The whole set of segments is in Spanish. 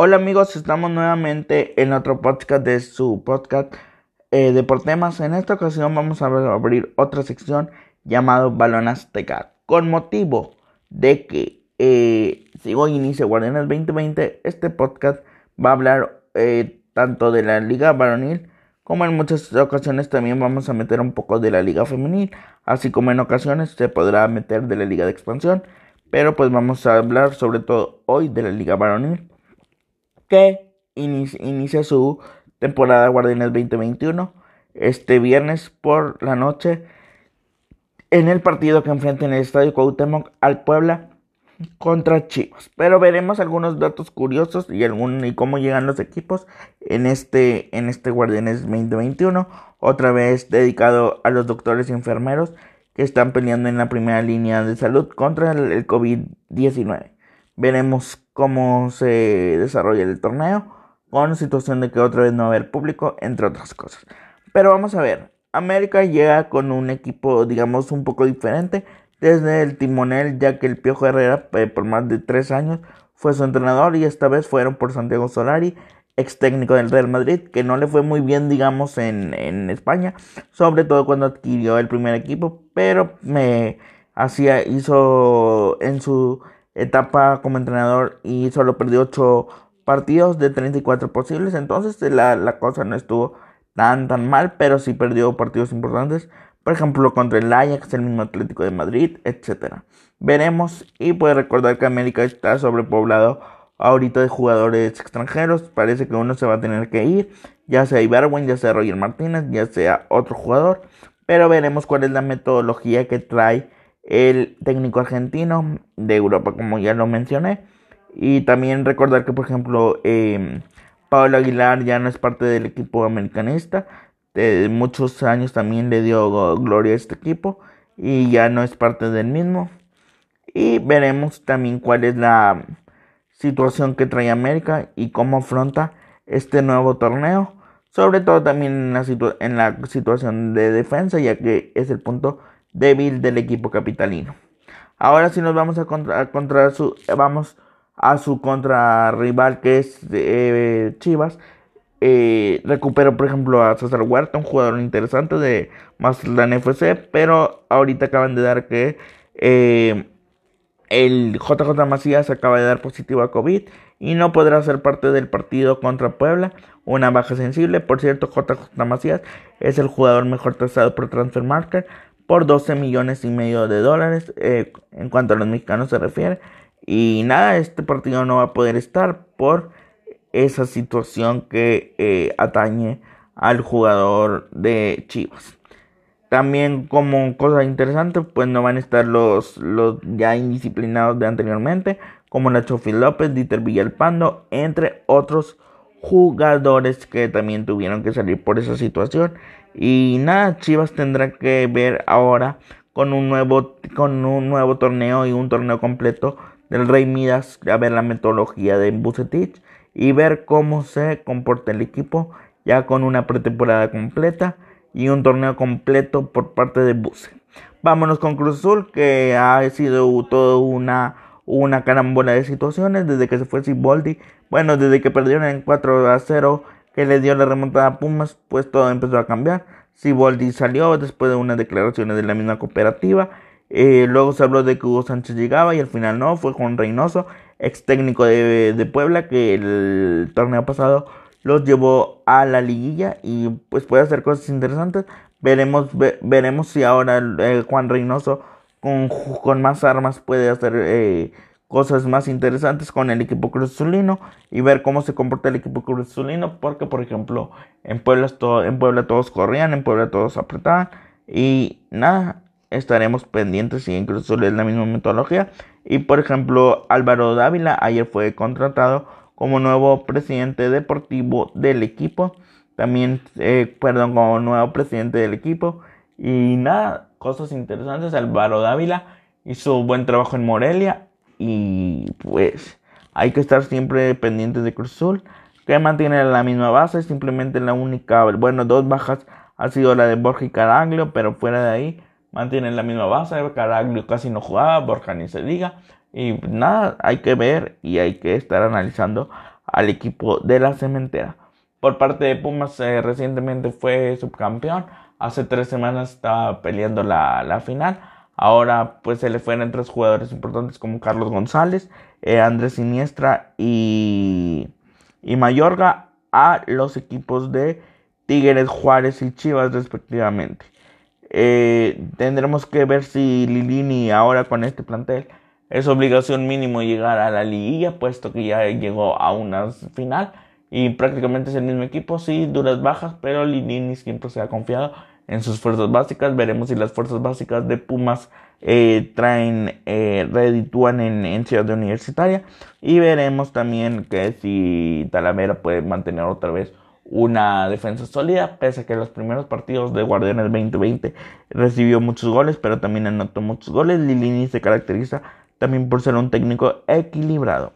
Hola amigos, estamos nuevamente en otro podcast de su podcast eh, de. En esta ocasión vamos a abrir otra sección llamado Balón Azteca. Con motivo de que eh, si hoy inicia Guardianes 2020, este podcast va a hablar eh, tanto de la liga varonil como en muchas ocasiones también vamos a meter un poco de la liga femenil, así como en ocasiones se podrá meter de la liga de expansión. Pero pues vamos a hablar sobre todo hoy de la liga varonil que inicia, su temporada Guardianes 2021 este viernes por la noche en el partido que enfrenta en el Estadio Cuauhtémoc al Puebla contra Chivas. Pero veremos algunos datos curiosos y, algún, y cómo llegan los equipos en este, en este Guardianes 2021. Otra vez dedicado a los doctores y enfermeros que están peleando en la primera línea de salud contra el COVID-19. Veremos cómo se desarrolla el torneo, con situación de que otra vez no va a haber público, entre otras cosas. Pero vamos a ver, América llega con un equipo, digamos, un poco diferente desde el timonel, ya que el Piojo Herrera, eh, por más de tres años, fue su entrenador y esta vez fueron por Santiago Solari, ex técnico del Real Madrid, que no le fue muy bien, digamos, en, en España, sobre todo cuando adquirió el primer equipo, pero me hacía, hizo en su etapa como entrenador y solo perdió 8 partidos de 34 posibles. Entonces la, la, cosa no estuvo tan tan mal, pero sí perdió partidos importantes. Por ejemplo, contra el Ajax, el mismo Atlético de Madrid, etc. Veremos y puede recordar que América está sobrepoblado ahorita de jugadores extranjeros. Parece que uno se va a tener que ir, ya sea Ibarwen, ya sea Roger Martínez, ya sea otro jugador. Pero veremos cuál es la metodología que trae el técnico argentino de Europa, como ya lo mencioné. Y también recordar que, por ejemplo, eh, Pablo Aguilar ya no es parte del equipo americanista. De muchos años también le dio gloria a este equipo y ya no es parte del mismo. Y veremos también cuál es la situación que trae América y cómo afronta este nuevo torneo. Sobre todo también en la, en la situación de defensa, ya que es el punto débil del equipo capitalino. Ahora sí nos vamos a contra, su vamos a su contra rival que es eh, Chivas. Eh, recuperó por ejemplo a César Huerta, un jugador interesante de Mazatlán FC, pero ahorita acaban de dar que eh, el JJ Macías acaba de dar positivo a COVID y no podrá ser parte del partido contra Puebla, una baja sensible. Por cierto, JJ Macías es el jugador mejor tasado por Transfer Market por 12 millones y medio de dólares eh, en cuanto a los mexicanos se refiere. Y nada, este partido no va a poder estar por esa situación que eh, atañe al jugador de Chivas. También como cosa interesante, pues no van a estar los, los ya indisciplinados de anteriormente, como Nacho Fil López, Dieter Villalpando, entre otros jugadores que también tuvieron que salir por esa situación. Y nada, Chivas tendrá que ver ahora con un nuevo, con un nuevo torneo y un torneo completo del Rey Midas, a ver la metodología de Bucetich y ver cómo se comporta el equipo ya con una pretemporada completa y un torneo completo por parte de Buce. Vámonos con Cruz Azul, que ha sido toda una, una carambola de situaciones desde que se fue Siboldi. Bueno, desde que perdieron en 4 a 0 que le dio la remontada a Pumas, pues todo empezó a cambiar. Siboldi salió después de unas declaraciones de la misma cooperativa. Eh, luego se habló de que Hugo Sánchez llegaba y al final no, fue Juan Reynoso, ex técnico de, de Puebla, que el torneo pasado los llevó a la liguilla y pues puede hacer cosas interesantes. Veremos, veremos si ahora Juan Reynoso con, con, más armas puede hacer eh, cosas más interesantes con el equipo cruzulino y ver cómo se comporta el equipo cruzulino porque por ejemplo en Puebla, en Puebla todos corrían, en Puebla todos apretaban y nada, estaremos pendientes si en Cruzul es la misma metodología. Y por ejemplo Álvaro Dávila ayer fue contratado como nuevo presidente deportivo del equipo también, eh, perdón, como nuevo presidente del equipo y nada, cosas interesantes, Álvaro Dávila hizo buen trabajo en Morelia y pues hay que estar siempre pendientes de Cruz Azul, que mantiene la misma base, simplemente la única, bueno, dos bajas ha sido la de Borja y Caraglio, pero fuera de ahí mantienen la misma base, Caraglio casi no jugaba, Borja ni se diga, y nada, hay que ver y hay que estar analizando al equipo de la cementera. Por parte de Pumas eh, recientemente fue subcampeón, hace tres semanas estaba peleando la, la, final, ahora pues se le fueron tres jugadores importantes como Carlos González, eh, Andrés Siniestra y, y Mayorga a los equipos de Tigres, Juárez y Chivas respectivamente. Eh, tendremos que ver si Lilini ahora con este plantel es obligación mínimo llegar a la liguilla, puesto que ya llegó a una final y prácticamente es el mismo equipo, sí, duras bajas, pero Lilini siempre se ha confiado en sus fuerzas básicas. Veremos si las fuerzas básicas de Pumas eh, traen, eh, en, en, Ciudad Universitaria y veremos también que si Talavera puede mantener otra vez una defensa sólida, pese a que los primeros partidos de Guardianes 2020 recibió muchos goles, pero también anotó muchos goles. Lilini se caracteriza también por ser un técnico equilibrado.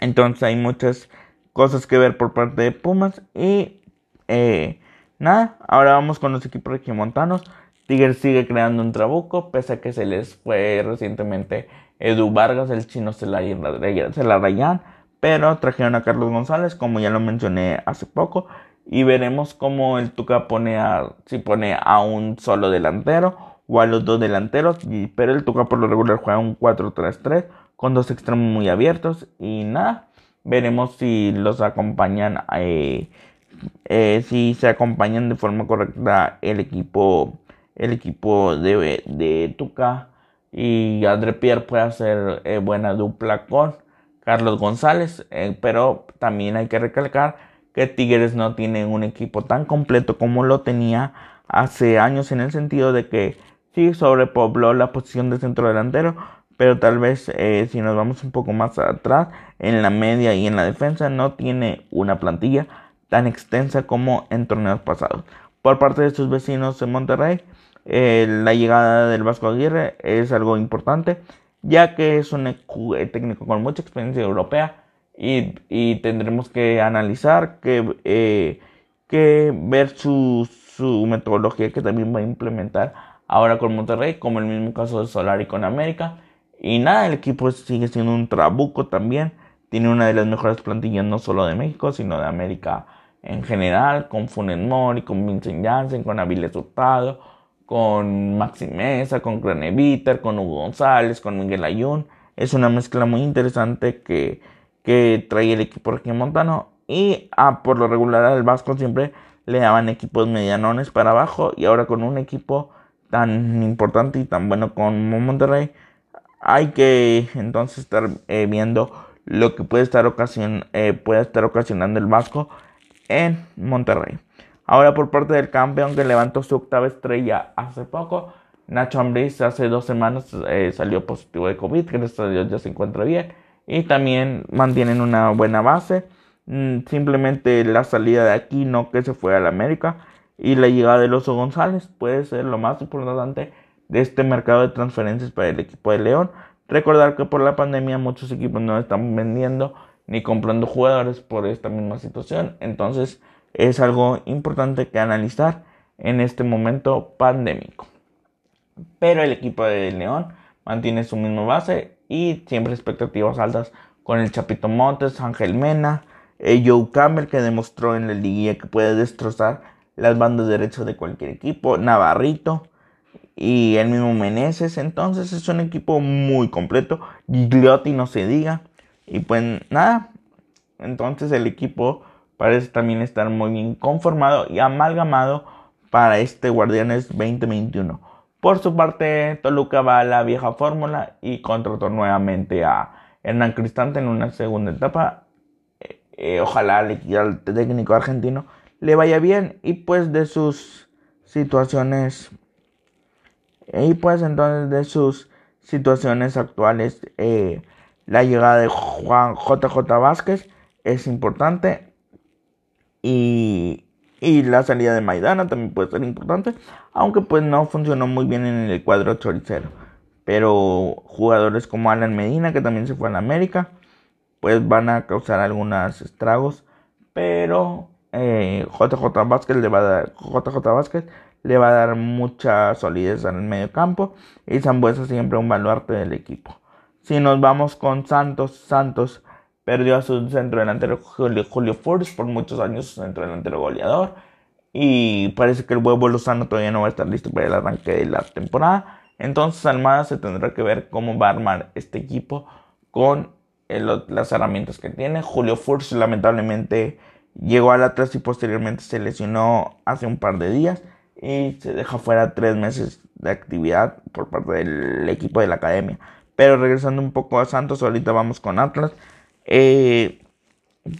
Entonces hay muchas cosas que ver por parte de Pumas y eh, nada, ahora vamos con los equipos regiomontanos. Tigres sigue creando un trabuco, pese a que se les fue recientemente Edu Vargas, el chino se la, se la rayan pero trajeron a Carlos González, como ya lo mencioné hace poco, y veremos cómo el Tuca pone a, si pone a un solo delantero o a los dos delanteros, pero el Tuca por lo regular juega un 4-3-3 con dos extremos muy abiertos y nada, veremos si los acompañan, eh, eh, si se acompañan de forma correcta el equipo, el equipo de, de Tuca. Y André Pierre puede hacer eh, buena dupla con Carlos González, eh, pero también hay que recalcar que Tigres no tiene un equipo tan completo como lo tenía hace años en el sentido de que sí sobrepobló la posición de centro delantero, pero tal vez eh, si nos vamos un poco más atrás en la media y en la defensa no tiene una plantilla tan extensa como en torneos pasados. Por parte de sus vecinos en Monterrey, eh, la llegada del Vasco Aguirre es algo importante ya que es un técnico con mucha experiencia europea y, tendremos que analizar, que, eh, que ver su, su, metodología que también va a implementar ahora con Monterrey, como el mismo caso de Solari con América. Y nada, el equipo sigue siendo un trabuco también. Tiene una de las mejores plantillas no solo de México, sino de América en general, con Funes Mori, con Vincent Janssen, con Avilés Hurtado con Maxi Mesa, con Craneviter, con Hugo González, con Miguel Ayun. Es una mezcla muy interesante que, que trae el equipo Montano. Y ah, por lo regular al Vasco siempre le daban equipos medianones para abajo. Y ahora con un equipo tan importante y tan bueno como Monterrey, hay que entonces estar eh, viendo lo que puede eh, estar ocasionando el Vasco en Monterrey. Ahora por parte del campeón que levantó su octava estrella hace poco, Nacho Ambriz hace dos semanas eh, salió positivo de COVID, gracias a Dios ya se encuentra bien y también mantienen una buena base. Mm, simplemente la salida de aquí, no que se fue a la América y la llegada de Oso González puede ser lo más importante de este mercado de transferencias para el equipo de León. Recordar que por la pandemia muchos equipos no están vendiendo ni comprando jugadores por esta misma situación. Entonces, es algo importante que analizar en este momento pandémico. Pero el equipo de León mantiene su misma base y siempre expectativas altas con el Chapito Montes, Ángel Mena, eh, Joe Campbell que demostró en la liguilla que puede destrozar las bandas derechas de cualquier equipo, Navarrito y el mismo Meneses. Entonces es un equipo muy completo. Gigliotti no se diga. Y pues nada. Entonces el equipo parece también estar muy bien conformado y amalgamado para este Guardianes 2021. Por su parte, Toluca va a la vieja fórmula y contrató nuevamente a Hernán Cristante en una segunda etapa. Eh, eh, ojalá al técnico argentino le vaya bien y pues de sus situaciones y pues entonces de sus situaciones actuales eh, la llegada de Juan JJ Vázquez es importante y, la salida de Maidana también puede ser importante, aunque pues no funcionó muy bien en el cuadro choricero. Pero jugadores como Alan Medina, que también se fue a la América, pues van a causar algunos estragos. Pero eh, JJ Vázquez le va a dar, JJ Vázquez le va a dar mucha solidez en el medio campo y Zambuesa siempre un baluarte del equipo. Si nos vamos con Santos, Santos perdió a su centro delantero Julio, Julio por muchos años, su centro delantero goleador. Y parece que el huevo Lozano todavía no va a estar listo para el arranque de la temporada. Entonces Almada se tendrá que ver cómo va a armar este equipo con las herramientas que tiene. Julio Furch lamentablemente llegó al Atlas y posteriormente se lesionó hace un par de días y se deja fuera tres meses de actividad por parte del equipo de la academia. Pero regresando un poco a Santos, ahorita vamos con Atlas. Eh,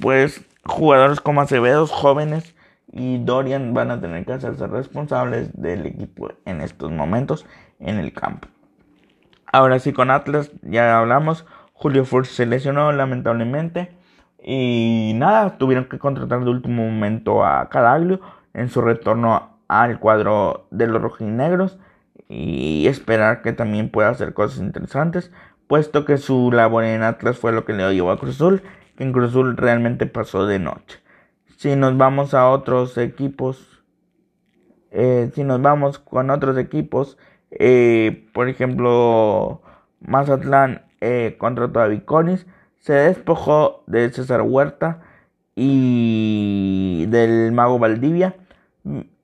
pues jugadores como Acevedo, jóvenes y Dorian van a tener que hacerse responsables del equipo en estos momentos en el campo. Ahora sí, con Atlas ya hablamos. Julio Furch se lesionó lamentablemente. Y nada, tuvieron que contratar de último momento a Caraglio en su retorno al cuadro de los rojinegros. Y esperar que también pueda hacer cosas interesantes. Puesto que su labor en Atlas fue lo que le llevó a Cruzul. Que en Cruzul realmente pasó de noche. Si nos vamos a otros equipos. Eh, si nos vamos con otros equipos. Eh, por ejemplo, Mazatlán eh, contrató a Viconis, se despojó de César Huerta y del Mago Valdivia.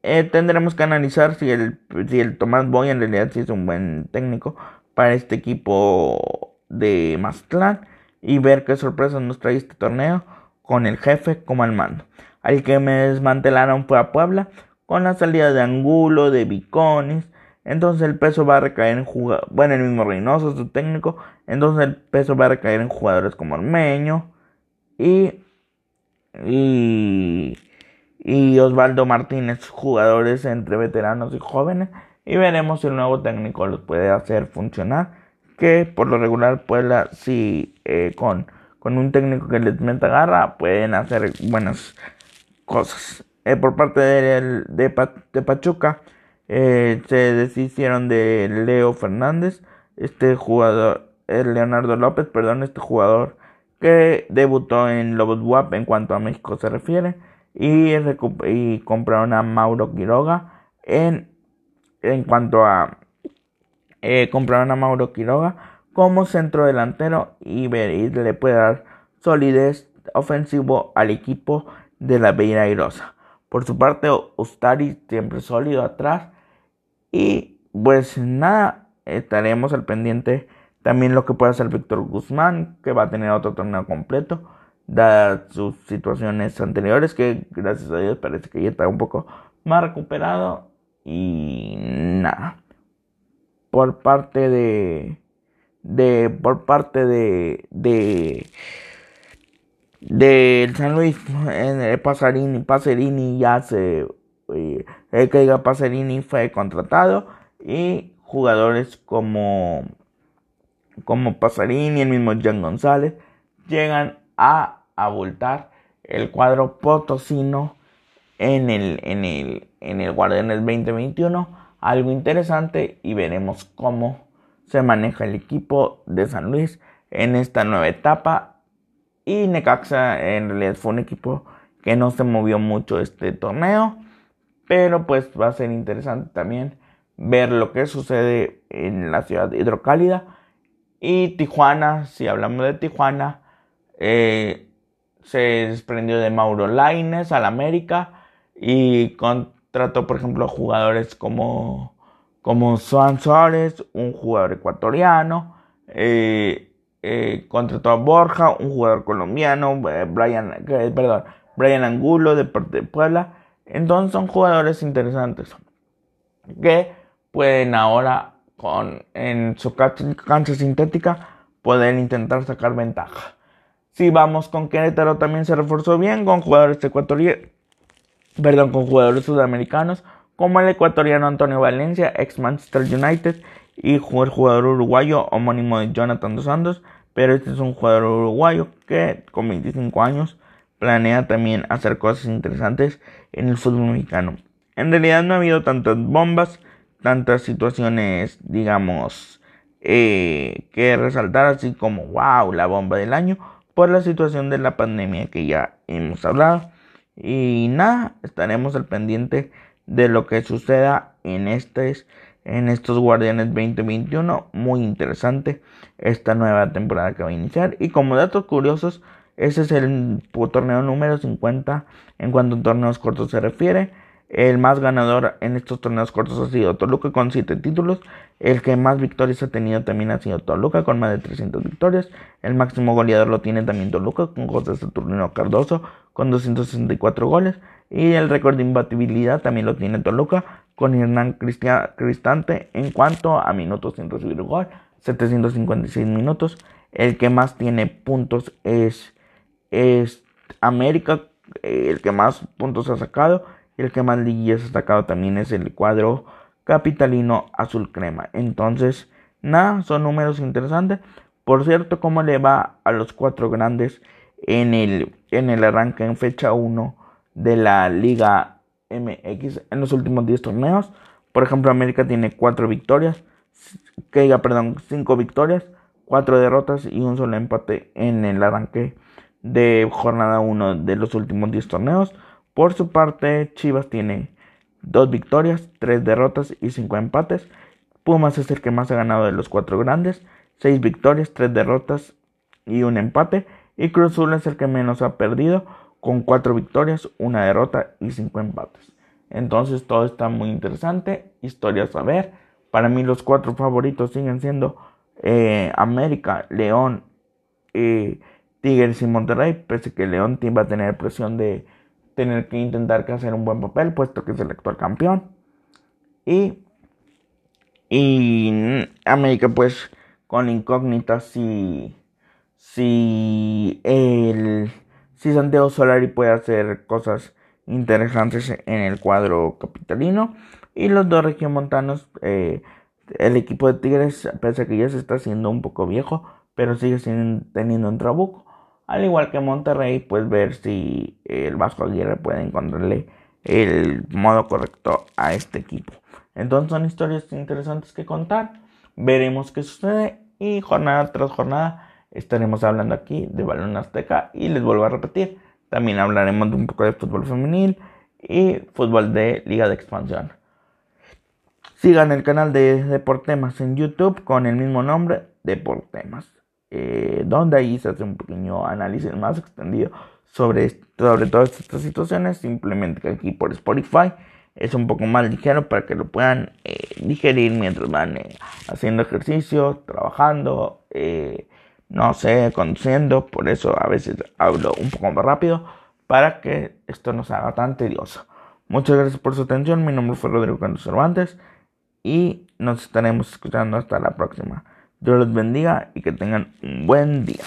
Eh, tendremos que analizar si el, si el Tomás Boy en realidad sí es un buen técnico para este equipo de Mazatlán y ver qué sorpresas nos trae este torneo con el jefe como al mando. Al que me desmantelaron fue a Puebla con la salida de Angulo, de Viconis, entonces el peso va a recaer en jugadores, bueno, el mismo Reynoso, su técnico, entonces el peso va a recaer en jugadores como Armeño y, y, y Osvaldo Martínez, jugadores entre veteranos y jóvenes, y veremos si el nuevo técnico los puede hacer funcionar, que por lo regular Puebla si eh, con, con un técnico que les meta garra pueden hacer buenas cosas. Eh, por parte de, de, de Pachuca, eh, se deshicieron de Leo Fernández, este jugador, Leonardo López, perdón, este jugador que debutó en Lobos WAP en cuanto a México se refiere, y, y compraron a Mauro Quiroga en, en cuanto a eh, compraron a Mauro Quiroga como centro delantero y, y le puede dar solidez ofensivo al equipo de la Irosa. Por su parte, Ustari siempre sólido atrás y pues nada, estaremos al pendiente también lo que puede hacer Víctor Guzmán, que va a tener otro torneo completo, dadas sus situaciones anteriores, que gracias a Dios parece que ya está un poco más recuperado. Y nada, por parte de, de por parte de, de, de San Luis, en el Pasarini, Pasarini ya se el eh, que Pacerini fue contratado y jugadores como como Pasarini, el mismo Jan González, llegan a abultar el cuadro potosino en el, en el, en el Guardianes 2021. Algo interesante y veremos cómo se maneja el equipo de San Luis en esta nueva etapa. Y Necaxa en realidad fue un equipo que no se movió mucho este torneo. Pero pues va a ser interesante también ver lo que sucede en la ciudad hidrocálida. Y Tijuana, si hablamos de Tijuana, eh, se desprendió de Mauro Laines al América y contrató, por ejemplo, jugadores como, como Juan Suárez, un jugador ecuatoriano. Eh, eh, contrató a Borja, un jugador colombiano, Brian, perdón, Brian Angulo de, de Puebla entonces son jugadores interesantes que pueden ahora con, en su cancha sintética poder intentar sacar ventaja. Si vamos con Querétaro también se reforzó bien con jugadores ecuatorianos, perdón, con jugadores sudamericanos como el ecuatoriano Antonio Valencia, ex Manchester United, y el jugador uruguayo homónimo de Jonathan Dos Santos, pero este es un jugador uruguayo que con 25 años planea también hacer cosas interesantes en el fútbol mexicano. En realidad no ha habido tantas bombas, tantas situaciones, digamos, eh, que resaltar así como, wow, la bomba del año, por la situación de la pandemia que ya hemos hablado. Y nada, estaremos al pendiente de lo que suceda en, en estos Guardianes 2021. Muy interesante esta nueva temporada que va a iniciar. Y como datos curiosos, Ese es el torneo número 50 en cuanto a torneos cortos se refiere. El más ganador en estos torneos cortos ha sido Toluca con 7 títulos. El que más victorias ha tenido también ha sido Toluca con más de 300 victorias. El máximo goleador lo tiene también Toluca con José Saturnino Cardoso con 264 goles. Y el récord de imbatibilidad también lo tiene Toluca con Hernán Cristante en cuanto a minutos sin recibir gol. 756 minutos. El que más tiene puntos es, es América. El que más puntos ha sacado el que más liguillas ha sacado también es el cuadro capitalino azul crema. Entonces, nada, son números interesantes. Por cierto, cómo le va a los cuatro grandes en el, en el arranque en fecha 1 de la Liga MX en los últimos 10 torneos. Por ejemplo, América tiene 4 victorias, que perdón, 5 victorias, 4 derrotas y un solo empate en el arranque de jornada 1 de los últimos 10 torneos. Por su parte, Chivas tiene dos victorias, tres derrotas y cinco empates. Pumas es el que más ha ganado de los cuatro grandes, seis victorias, tres derrotas y un empate. Y Cruz Azul es el que menos ha perdido, con cuatro victorias, una derrota y cinco empates. Entonces todo está muy interesante, historias a ver. Para mí los cuatro favoritos siguen siendo eh, América, León, eh, Tigres y Monterrey, pese que León va a tener presión de tener que intentar que hacer un buen papel, puesto que es el actual campeón. Y, y América, pues, con incógnitas si, si, el, si Santiago Solari puede hacer cosas interesantes en el cuadro capitalino. Y los dos regiomontanos, eh, el equipo de Tigres, pese a que ya se está haciendo un poco viejo, pero sigue teniendo un trabuco. Al igual que Monterrey, pues ver si el Vasco Aguirre puede encontrarle el modo correcto a este equipo. Entonces son historias interesantes que contar. Veremos qué sucede y jornada tras jornada estaremos hablando aquí de Balón Azteca y les vuelvo a repetir, también hablaremos de un poco de fútbol femenil y fútbol de Liga de Expansión. Sigan el canal de Deportemas en YouTube con el mismo nombre, Deportemas. Eh, donde ahí se hace un pequeño análisis más extendido sobre, sobre todas estas situaciones. Simplemente que aquí por Spotify es un poco más ligero para que lo puedan eh, digerir mientras van eh, haciendo ejercicio, trabajando, no sé, conduciendo. Por eso a veces hablo un poco más rápido para que esto no se haga tan tedioso. Muchas gracias por su atención. Mi nombre fue Rodrigo Cantos Cervantes y nos estaremos escuchando hasta la próxima. Dios los bendiga y que tengan un buen día.